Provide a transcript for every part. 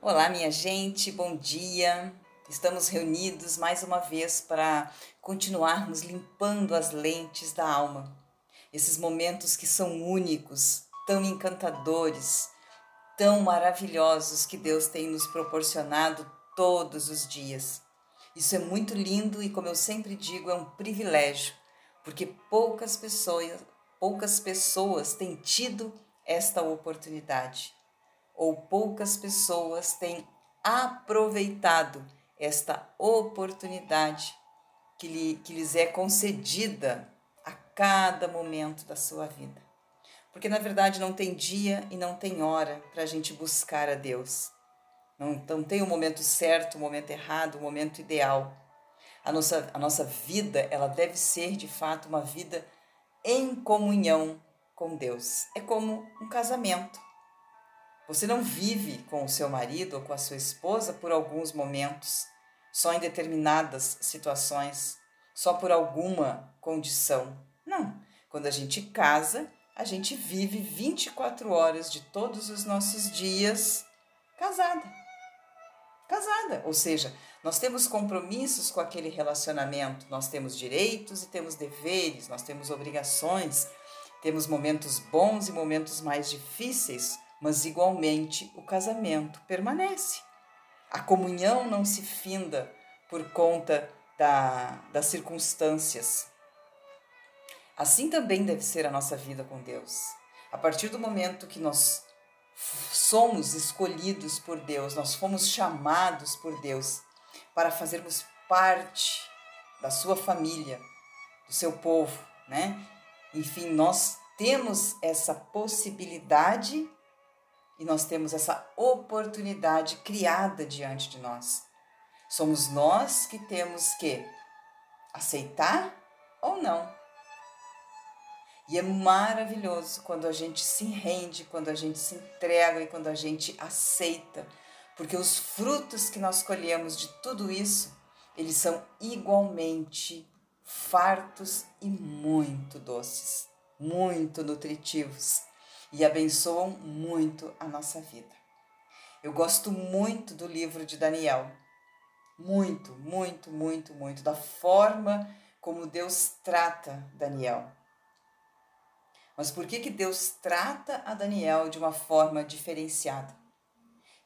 Olá, minha gente, bom dia. Estamos reunidos mais uma vez para continuarmos limpando as lentes da alma. Esses momentos que são únicos, tão encantadores, tão maravilhosos que Deus tem nos proporcionado todos os dias. Isso é muito lindo e, como eu sempre digo, é um privilégio, porque poucas pessoas, poucas pessoas têm tido esta oportunidade ou poucas pessoas têm aproveitado esta oportunidade que, lhe, que lhes é concedida a cada momento da sua vida. Porque na verdade não tem dia e não tem hora para a gente buscar a Deus. Não, não tem o um momento certo, o um momento errado, o um momento ideal. A nossa, a nossa vida ela deve ser de fato uma vida em comunhão com Deus. É como um casamento. Você não vive com o seu marido ou com a sua esposa por alguns momentos, só em determinadas situações, só por alguma condição. Não. Quando a gente casa, a gente vive 24 horas de todos os nossos dias casada. Casada, ou seja, nós temos compromissos com aquele relacionamento, nós temos direitos e temos deveres, nós temos obrigações, temos momentos bons e momentos mais difíceis mas igualmente o casamento permanece. A comunhão não se finda por conta da, das circunstâncias. Assim também deve ser a nossa vida com Deus. A partir do momento que nós somos escolhidos por Deus, nós fomos chamados por Deus para fazermos parte da sua família, do seu povo, né? Enfim, nós temos essa possibilidade e nós temos essa oportunidade criada diante de nós. Somos nós que temos que aceitar ou não. E é maravilhoso quando a gente se rende, quando a gente se entrega e quando a gente aceita, porque os frutos que nós colhemos de tudo isso, eles são igualmente fartos e muito doces, muito nutritivos e abençoam muito a nossa vida. Eu gosto muito do livro de Daniel. Muito, muito, muito, muito. Da forma como Deus trata Daniel. Mas por que, que Deus trata a Daniel de uma forma diferenciada?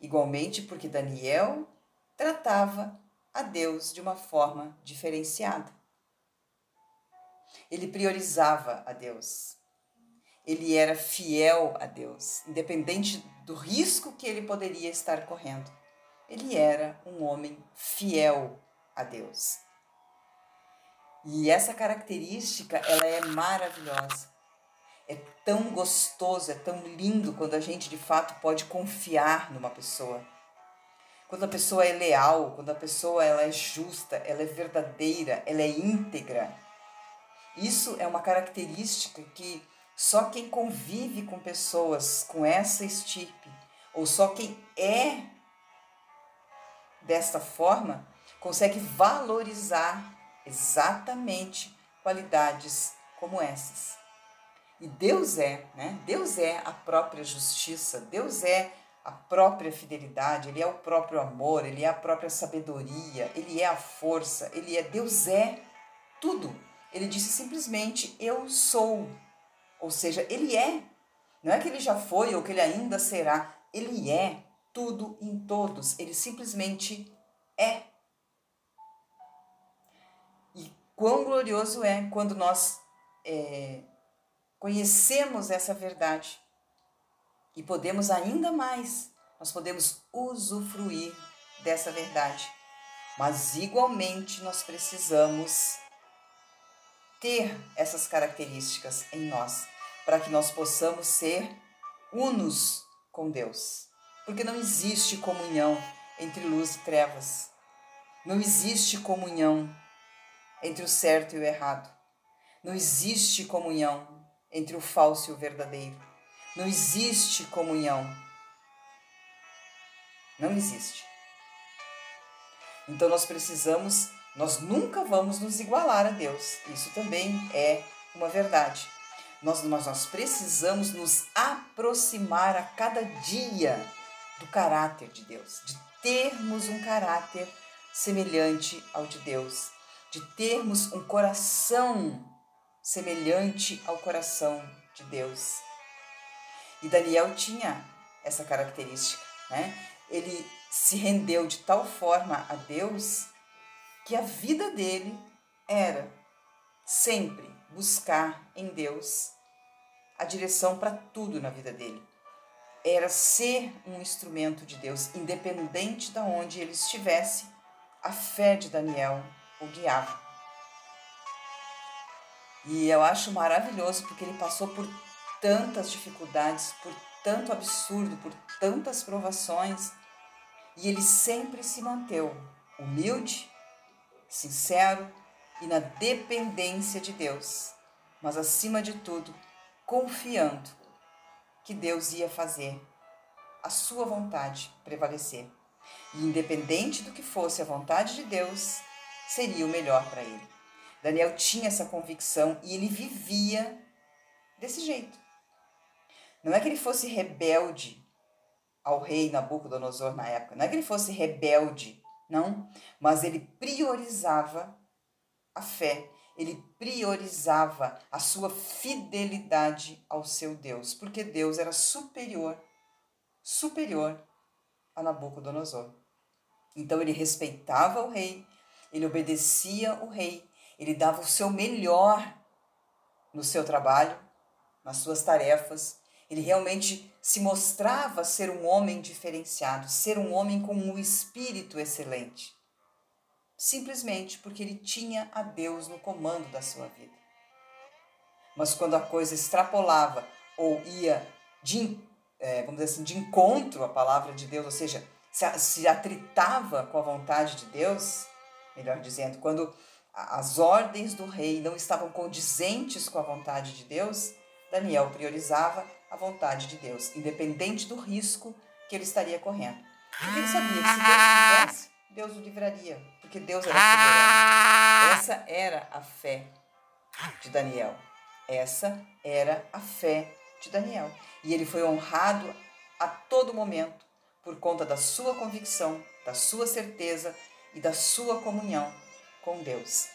Igualmente porque Daniel tratava a Deus de uma forma diferenciada. Ele priorizava a Deus ele era fiel a Deus, independente do risco que ele poderia estar correndo. Ele era um homem fiel a Deus. E essa característica, ela é maravilhosa. É tão gostoso, é tão lindo quando a gente de fato pode confiar numa pessoa. Quando a pessoa é leal, quando a pessoa ela é justa, ela é verdadeira, ela é íntegra. Isso é uma característica que só quem convive com pessoas com essa estirpe, ou só quem é desta forma, consegue valorizar exatamente qualidades como essas. E Deus é, né? Deus é a própria justiça, Deus é a própria fidelidade, Ele é o próprio amor, Ele é a própria sabedoria, Ele é a força, Ele é, Deus é tudo. Ele disse simplesmente: Eu sou. Ou seja, ele é. Não é que ele já foi ou que ele ainda será. Ele é tudo em todos. Ele simplesmente é. E quão glorioso é quando nós é, conhecemos essa verdade e podemos ainda mais, nós podemos usufruir dessa verdade. Mas igualmente nós precisamos ter essas características em nós para que nós possamos ser unos com Deus. Porque não existe comunhão entre luz e trevas. Não existe comunhão entre o certo e o errado. Não existe comunhão entre o falso e o verdadeiro. Não existe comunhão. Não existe. Então nós precisamos, nós nunca vamos nos igualar a Deus. Isso também é uma verdade. Nós, nós, nós precisamos nos aproximar a cada dia do caráter de Deus, de termos um caráter semelhante ao de Deus, de termos um coração semelhante ao coração de Deus. E Daniel tinha essa característica, né? Ele se rendeu de tal forma a Deus que a vida dele era sempre buscar em Deus a direção para tudo na vida dele. Era ser um instrumento de Deus, independente de onde ele estivesse, a fé de Daniel o guiava. E eu acho maravilhoso porque ele passou por tantas dificuldades, por tanto absurdo, por tantas provações, e ele sempre se manteve humilde, sincero e na dependência de Deus, mas acima de tudo, confiando que Deus ia fazer a sua vontade prevalecer. E independente do que fosse a vontade de Deus, seria o melhor para ele. Daniel tinha essa convicção e ele vivia desse jeito. Não é que ele fosse rebelde ao rei Nabucodonosor na época, não é que ele fosse rebelde, não, mas ele priorizava a fé, ele priorizava a sua fidelidade ao seu Deus, porque Deus era superior, superior a Nabucodonosor. Então ele respeitava o rei, ele obedecia o rei, ele dava o seu melhor no seu trabalho, nas suas tarefas. Ele realmente se mostrava ser um homem diferenciado, ser um homem com um espírito excelente. Simplesmente porque ele tinha a Deus no comando da sua vida. Mas quando a coisa extrapolava ou ia de, é, vamos dizer assim, de encontro à palavra de Deus, ou seja, se, atritava com a vontade de Deus, melhor dizendo, quando as ordens do rei não estavam condizentes com a vontade de Deus, Daniel priorizava a vontade de Deus, independente do risco que ele estaria correndo. Porque ele sabia que se Deus quisesse, Deus o livraria, porque Deus era soberano. Essa era a fé de Daniel. Essa era a fé de Daniel. E ele foi honrado a todo momento por conta da sua convicção, da sua certeza e da sua comunhão com Deus.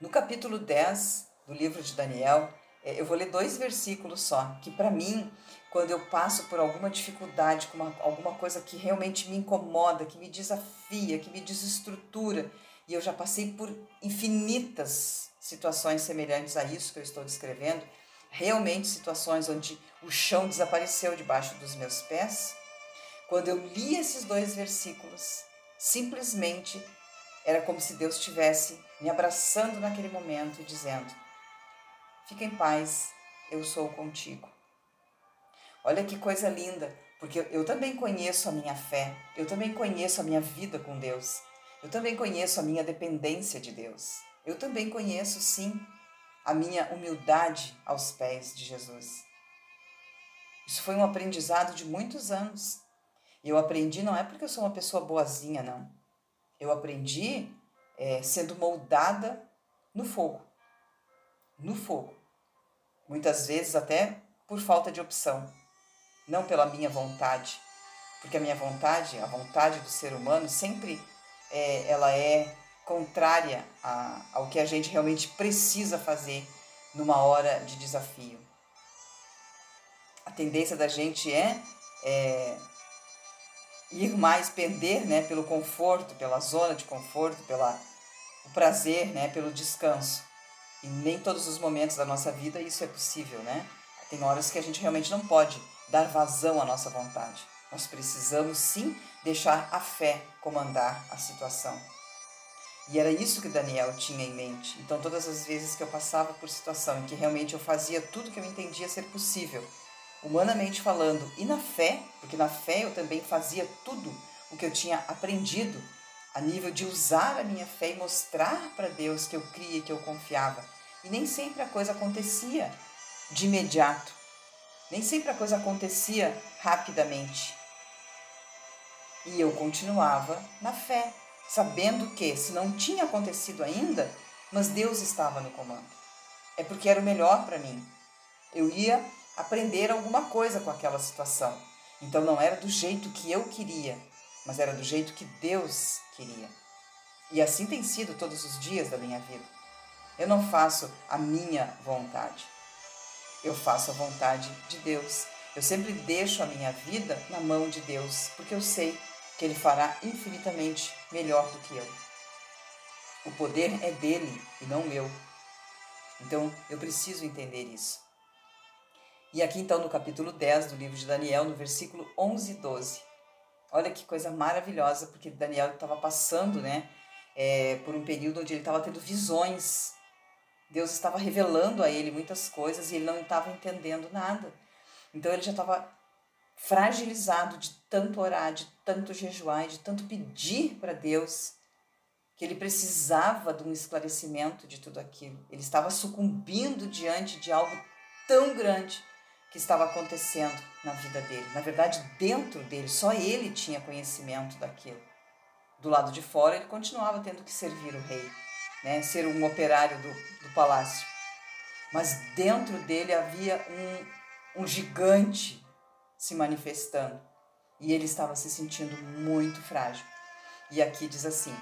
No capítulo 10 do livro de Daniel, é, eu vou ler dois versículos só, que para mim, quando eu passo por alguma dificuldade, com uma, alguma coisa que realmente me incomoda, que me desafia, que me desestrutura, e eu já passei por infinitas situações semelhantes a isso que eu estou descrevendo, realmente situações onde o chão desapareceu debaixo dos meus pés. Quando eu li esses dois versículos, simplesmente era como se Deus estivesse me abraçando naquele momento e dizendo: Fica em paz, eu sou contigo. Olha que coisa linda, porque eu também conheço a minha fé, eu também conheço a minha vida com Deus, eu também conheço a minha dependência de Deus, eu também conheço, sim, a minha humildade aos pés de Jesus. Isso foi um aprendizado de muitos anos. E eu aprendi não é porque eu sou uma pessoa boazinha, não. Eu aprendi é, sendo moldada no fogo. No fogo. Muitas vezes até por falta de opção, não pela minha vontade. Porque a minha vontade, a vontade do ser humano, sempre é, ela é contrária a, ao que a gente realmente precisa fazer numa hora de desafio. A tendência da gente é, é ir mais pender né, pelo conforto, pela zona de conforto, pela o prazer, né, pelo descanso. E nem todos os momentos da nossa vida isso é possível, né? Tem horas que a gente realmente não pode dar vazão à nossa vontade. Nós precisamos sim deixar a fé comandar a situação. E era isso que Daniel tinha em mente. Então, todas as vezes que eu passava por situação em que realmente eu fazia tudo que eu entendia ser possível humanamente falando, e na fé, porque na fé eu também fazia tudo o que eu tinha aprendido a nível de usar a minha fé e mostrar para Deus que eu cria que eu confiava. E nem sempre a coisa acontecia de imediato. Nem sempre a coisa acontecia rapidamente. E eu continuava na fé, sabendo que, se não tinha acontecido ainda, mas Deus estava no comando. É porque era o melhor para mim. Eu ia aprender alguma coisa com aquela situação. Então não era do jeito que eu queria, mas era do jeito que Deus queria. E assim tem sido todos os dias da minha vida. Eu não faço a minha vontade. Eu faço a vontade de Deus. Eu sempre deixo a minha vida na mão de Deus, porque eu sei que Ele fará infinitamente melhor do que eu. O poder é dele e não meu. Então eu preciso entender isso. E aqui então no capítulo 10 do livro de Daniel, no versículo 11 e 12. Olha que coisa maravilhosa, porque Daniel estava passando, né, é, por um período onde ele estava tendo visões. Deus estava revelando a ele muitas coisas e ele não estava entendendo nada. Então ele já estava fragilizado de tanto orar, de tanto jejuar, de tanto pedir para Deus que ele precisava de um esclarecimento de tudo aquilo. Ele estava sucumbindo diante de algo tão grande que estava acontecendo na vida dele. Na verdade, dentro dele, só ele tinha conhecimento daquilo. Do lado de fora, ele continuava tendo que servir o rei, né? ser um operário do, do palácio. Mas dentro dele havia um, um gigante se manifestando e ele estava se sentindo muito frágil. E aqui diz assim: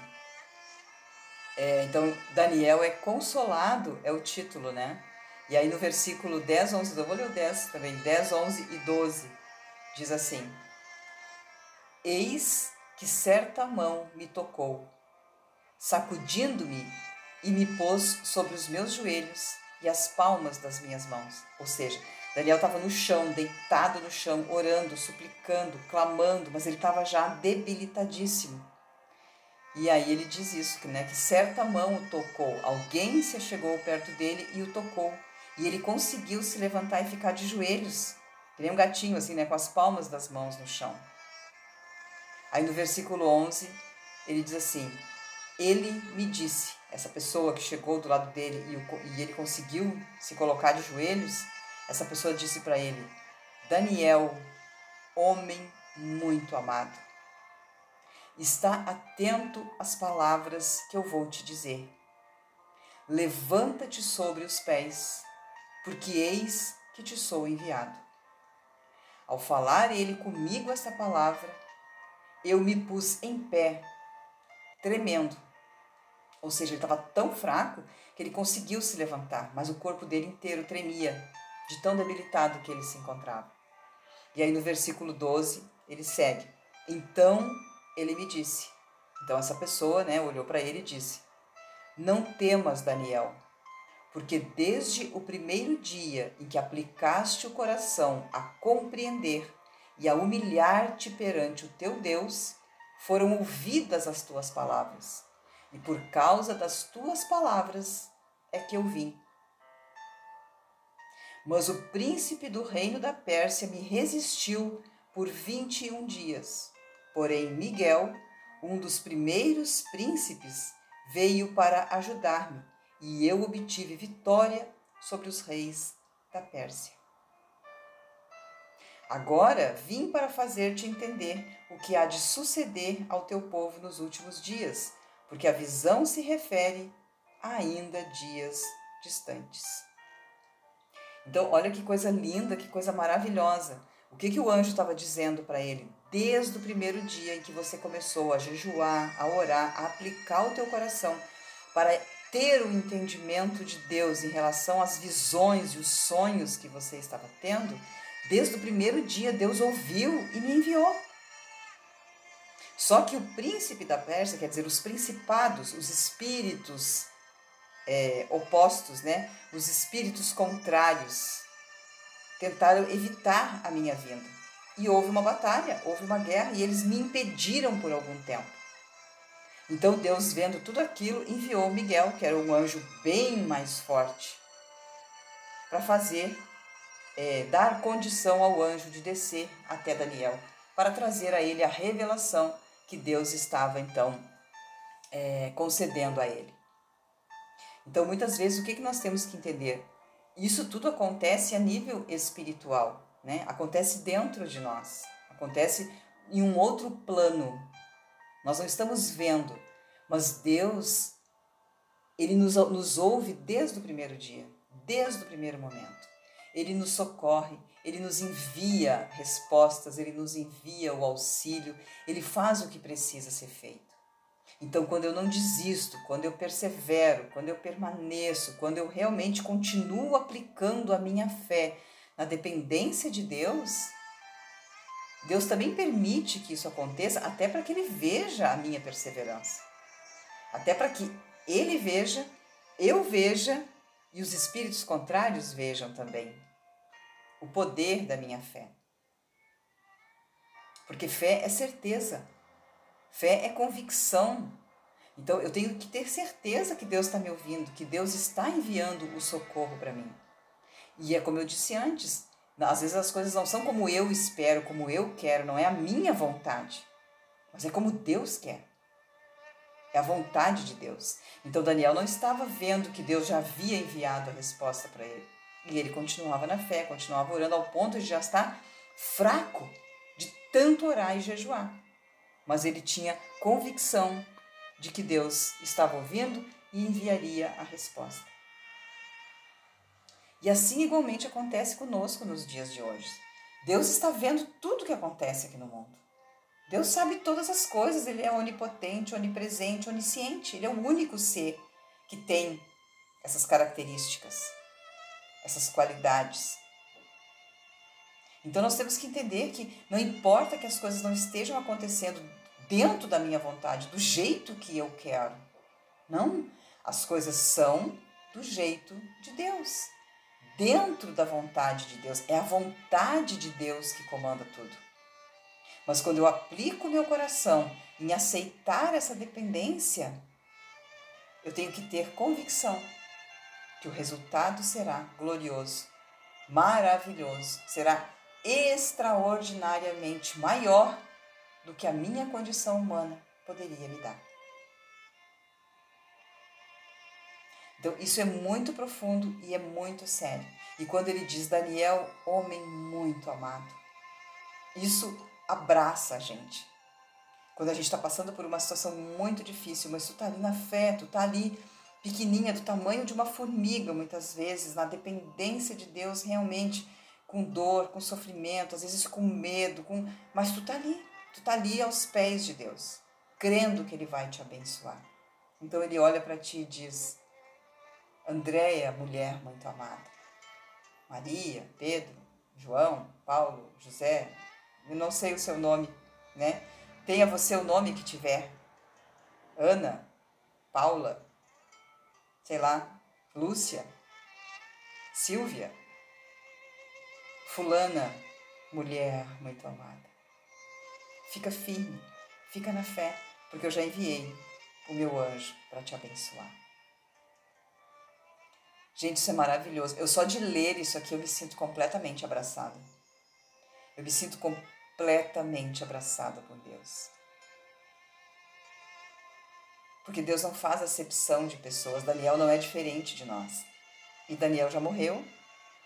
é, então, Daniel é consolado, é o título, né? E aí no versículo 10, 11, eu vou ler o 10 também, 10, 11 e 12, diz assim: Eis que certa mão me tocou, sacudindo-me e me pôs sobre os meus joelhos e as palmas das minhas mãos. Ou seja, Daniel estava no chão, deitado no chão, orando, suplicando, clamando, mas ele estava já debilitadíssimo. E aí ele diz isso, né, que certa mão o tocou, alguém se chegou perto dele e o tocou. E ele conseguiu se levantar e ficar de joelhos, que nem um gatinho assim, né, com as palmas das mãos no chão. Aí no versículo 11, ele diz assim: Ele me disse, essa pessoa que chegou do lado dele e, o, e ele conseguiu se colocar de joelhos, essa pessoa disse para ele: Daniel, homem muito amado Está atento às palavras que eu vou te dizer. Levanta-te sobre os pés, porque eis que te sou enviado. Ao falar ele comigo esta palavra, eu me pus em pé, tremendo. Ou seja, ele estava tão fraco que ele conseguiu se levantar, mas o corpo dele inteiro tremia, de tão debilitado que ele se encontrava. E aí no versículo 12, ele segue: Então ele me disse. Então essa pessoa, né, olhou para ele e disse: Não temas, Daniel, porque desde o primeiro dia em que aplicaste o coração a compreender e a humilhar-te perante o teu Deus, foram ouvidas as tuas palavras. E por causa das tuas palavras é que eu vim. Mas o príncipe do reino da Pérsia me resistiu por vinte e um dias. Porém, Miguel, um dos primeiros príncipes, veio para ajudar-me e eu obtive vitória sobre os reis da Pérsia. Agora vim para fazer-te entender o que há de suceder ao teu povo nos últimos dias, porque a visão se refere a ainda dias distantes. Então, olha que coisa linda, que coisa maravilhosa. O que, que o anjo estava dizendo para ele? desde o primeiro dia em que você começou a jejuar, a orar, a aplicar o teu coração para ter o entendimento de Deus em relação às visões e os sonhos que você estava tendo, desde o primeiro dia Deus ouviu e me enviou. Só que o príncipe da Pérsia, quer dizer, os principados, os espíritos é, opostos, né? os espíritos contrários, tentaram evitar a minha vinda. E houve uma batalha, houve uma guerra e eles me impediram por algum tempo. Então Deus, vendo tudo aquilo, enviou Miguel, que era um anjo bem mais forte, para fazer, é, dar condição ao anjo de descer até Daniel, para trazer a ele a revelação que Deus estava então é, concedendo a ele. Então, muitas vezes, o que, que nós temos que entender? Isso tudo acontece a nível espiritual né? Acontece dentro de nós, acontece em um outro plano. Nós não estamos vendo, mas Deus, Ele nos, nos ouve desde o primeiro dia, desde o primeiro momento. Ele nos socorre, ele nos envia respostas, ele nos envia o auxílio, ele faz o que precisa ser feito. Então, quando eu não desisto, quando eu persevero, quando eu permaneço, quando eu realmente continuo aplicando a minha fé na dependência de Deus, Deus também permite que isso aconteça, até para que Ele veja a minha perseverança. Até para que Ele veja, eu veja e os espíritos contrários vejam também o poder da minha fé. Porque fé é certeza, fé é convicção. Então eu tenho que ter certeza que Deus está me ouvindo, que Deus está enviando o socorro para mim. E é como eu disse antes, às vezes as coisas não são como eu espero, como eu quero, não é a minha vontade, mas é como Deus quer. É a vontade de Deus. Então Daniel não estava vendo que Deus já havia enviado a resposta para ele. E ele continuava na fé, continuava orando ao ponto de já estar fraco de tanto orar e jejuar. Mas ele tinha convicção de que Deus estava ouvindo e enviaria a resposta. E assim igualmente acontece conosco nos dias de hoje. Deus está vendo tudo o que acontece aqui no mundo. Deus sabe todas as coisas, ele é onipotente, onipresente, onisciente, ele é o único ser que tem essas características essas qualidades. Então nós temos que entender que não importa que as coisas não estejam acontecendo dentro da minha vontade, do jeito que eu quero. Não, as coisas são do jeito de Deus, dentro da vontade de Deus. É a vontade de Deus que comanda tudo. Mas quando eu aplico meu coração em aceitar essa dependência, eu tenho que ter convicção que o resultado será glorioso, maravilhoso, será extraordinariamente maior do que a minha condição humana poderia me dar. Então, isso é muito profundo e é muito sério. E quando ele diz Daniel, homem muito amado, isso abraça a gente. Quando a gente está passando por uma situação muito difícil, mas tu está ali na fé, tu está ali pequenininha, do tamanho de uma formiga, muitas vezes, na dependência de Deus, realmente com dor, com sofrimento, às vezes com medo, com mas tu tá ali, tu tá ali aos pés de Deus, crendo que ele vai te abençoar. Então ele olha para ti e diz: Andréia, mulher muito amada. Maria, Pedro, João, Paulo, José, eu não sei o seu nome, né? Tenha você o nome que tiver. Ana, Paula, sei lá, Lúcia, Silvia, Fulana, mulher muito amada. Fica firme, fica na fé, porque eu já enviei o meu anjo para te abençoar. Gente, isso é maravilhoso. Eu só de ler isso aqui eu me sinto completamente abraçada. Eu me sinto completamente abraçada por Deus. Porque Deus não faz acepção de pessoas. Daniel não é diferente de nós. E Daniel já morreu.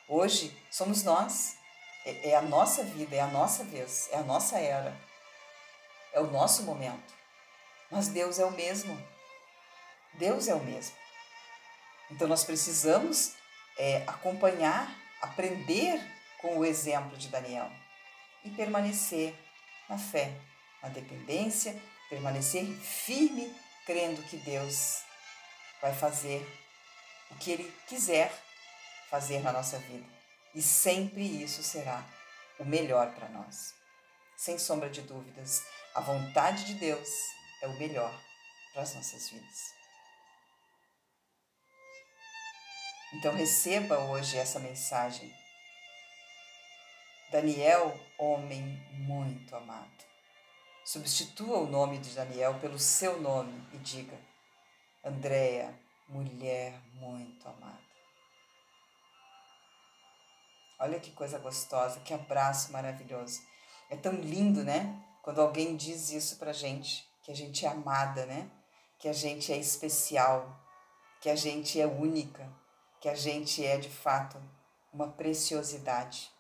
Hoje somos nós. É, é a nossa vida, é a nossa vez, é a nossa era. É o nosso momento. Mas Deus é o mesmo. Deus é o mesmo. Então nós precisamos é, acompanhar, aprender com o exemplo de Daniel e permanecer na fé, na dependência, permanecer firme crendo que Deus vai fazer o que Ele quiser fazer na nossa vida. E sempre isso será o melhor para nós. Sem sombra de dúvidas, a vontade de Deus é o melhor para as nossas vidas. Então receba hoje essa mensagem. Daniel, homem muito amado. Substitua o nome de Daniel pelo seu nome e diga: Andréia, mulher muito amada. Olha que coisa gostosa, que abraço maravilhoso. É tão lindo, né? Quando alguém diz isso pra gente, que a gente é amada, né? Que a gente é especial, que a gente é única, que a gente é de fato uma preciosidade.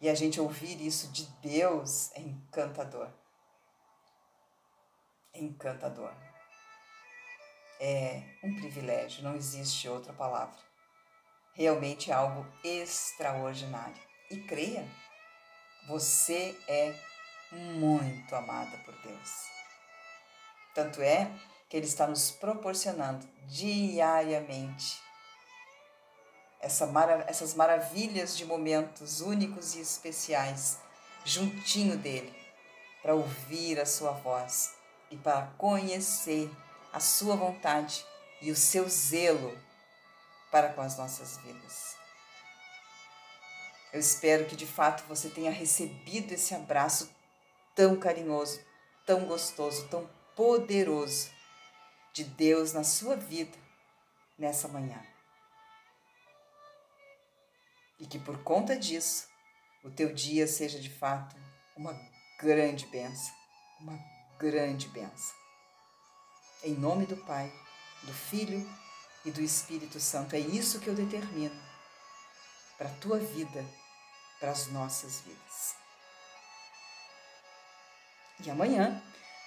E a gente ouvir isso de Deus é encantador encantador. É um privilégio, não existe outra palavra. Realmente é algo extraordinário. e creia. Você é muito amada por Deus. Tanto é que Ele está nos proporcionando diariamente essa essas maravilhas de momentos únicos e especiais juntinho dele, para ouvir a sua voz e para conhecer a sua vontade e o seu zelo para com as nossas vidas. Eu espero que de fato você tenha recebido esse abraço tão carinhoso, tão gostoso, tão poderoso de Deus na sua vida nessa manhã. E que por conta disso, o teu dia seja de fato uma grande benção, uma grande benção. Em nome do Pai, do Filho e do Espírito Santo, é isso que eu determino para a tua vida, para as nossas vidas. E amanhã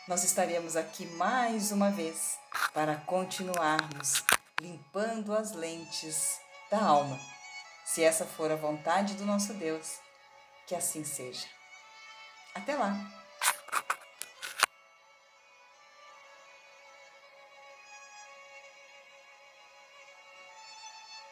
nós estaremos aqui mais uma vez para continuarmos limpando as lentes da alma se essa for a vontade do nosso Deus, que assim seja. Até lá!